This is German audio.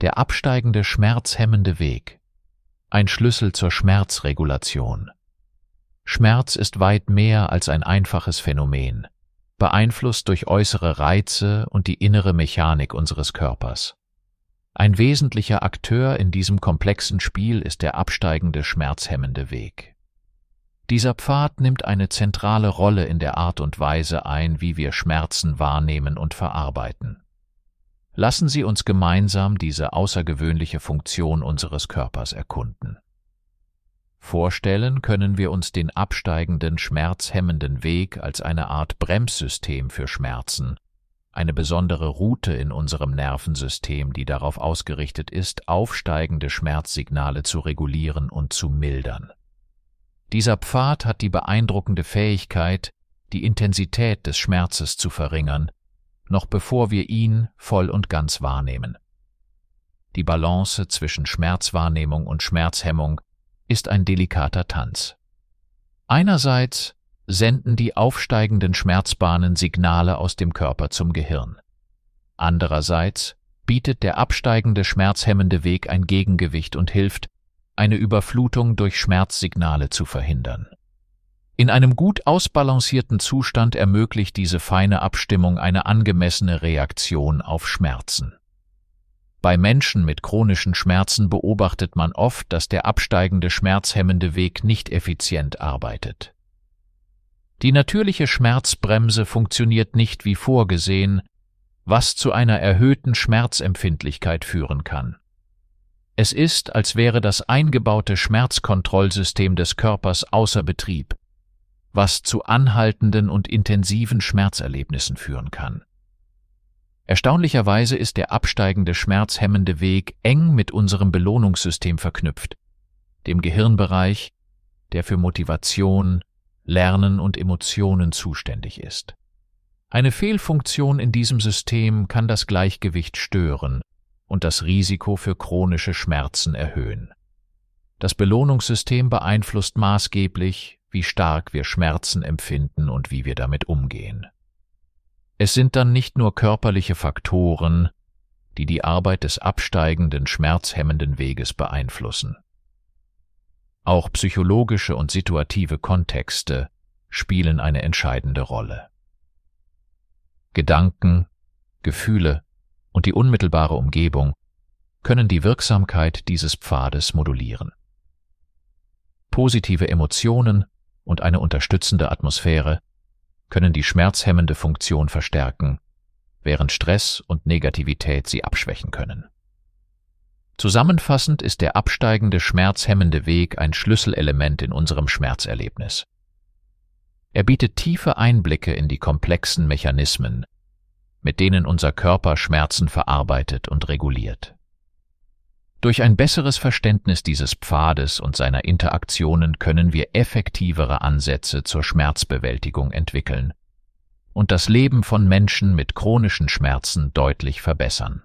Der absteigende schmerzhemmende Weg. Ein Schlüssel zur Schmerzregulation. Schmerz ist weit mehr als ein einfaches Phänomen, beeinflusst durch äußere Reize und die innere Mechanik unseres Körpers. Ein wesentlicher Akteur in diesem komplexen Spiel ist der absteigende schmerzhemmende Weg. Dieser Pfad nimmt eine zentrale Rolle in der Art und Weise ein, wie wir Schmerzen wahrnehmen und verarbeiten. Lassen Sie uns gemeinsam diese außergewöhnliche Funktion unseres Körpers erkunden. Vorstellen können wir uns den absteigenden, schmerzhemmenden Weg als eine Art Bremssystem für Schmerzen, eine besondere Route in unserem Nervensystem, die darauf ausgerichtet ist, aufsteigende Schmerzsignale zu regulieren und zu mildern. Dieser Pfad hat die beeindruckende Fähigkeit, die Intensität des Schmerzes zu verringern, noch bevor wir ihn voll und ganz wahrnehmen. Die Balance zwischen Schmerzwahrnehmung und Schmerzhemmung ist ein delikater Tanz. Einerseits senden die aufsteigenden Schmerzbahnen Signale aus dem Körper zum Gehirn. Andererseits bietet der absteigende schmerzhemmende Weg ein Gegengewicht und hilft, eine Überflutung durch Schmerzsignale zu verhindern. In einem gut ausbalancierten Zustand ermöglicht diese feine Abstimmung eine angemessene Reaktion auf Schmerzen. Bei Menschen mit chronischen Schmerzen beobachtet man oft, dass der absteigende schmerzhemmende Weg nicht effizient arbeitet. Die natürliche Schmerzbremse funktioniert nicht wie vorgesehen, was zu einer erhöhten Schmerzempfindlichkeit führen kann. Es ist, als wäre das eingebaute Schmerzkontrollsystem des Körpers außer Betrieb, was zu anhaltenden und intensiven Schmerzerlebnissen führen kann. Erstaunlicherweise ist der absteigende schmerzhemmende Weg eng mit unserem Belohnungssystem verknüpft, dem Gehirnbereich, der für Motivation, Lernen und Emotionen zuständig ist. Eine Fehlfunktion in diesem System kann das Gleichgewicht stören und das Risiko für chronische Schmerzen erhöhen. Das Belohnungssystem beeinflusst maßgeblich, wie stark wir Schmerzen empfinden und wie wir damit umgehen. Es sind dann nicht nur körperliche Faktoren, die die Arbeit des absteigenden, schmerzhemmenden Weges beeinflussen. Auch psychologische und situative Kontexte spielen eine entscheidende Rolle. Gedanken, Gefühle und die unmittelbare Umgebung können die Wirksamkeit dieses Pfades modulieren. Positive Emotionen und eine unterstützende Atmosphäre können die schmerzhemmende Funktion verstärken, während Stress und Negativität sie abschwächen können. Zusammenfassend ist der absteigende schmerzhemmende Weg ein Schlüsselelement in unserem Schmerzerlebnis. Er bietet tiefe Einblicke in die komplexen Mechanismen, mit denen unser Körper Schmerzen verarbeitet und reguliert. Durch ein besseres Verständnis dieses Pfades und seiner Interaktionen können wir effektivere Ansätze zur Schmerzbewältigung entwickeln und das Leben von Menschen mit chronischen Schmerzen deutlich verbessern.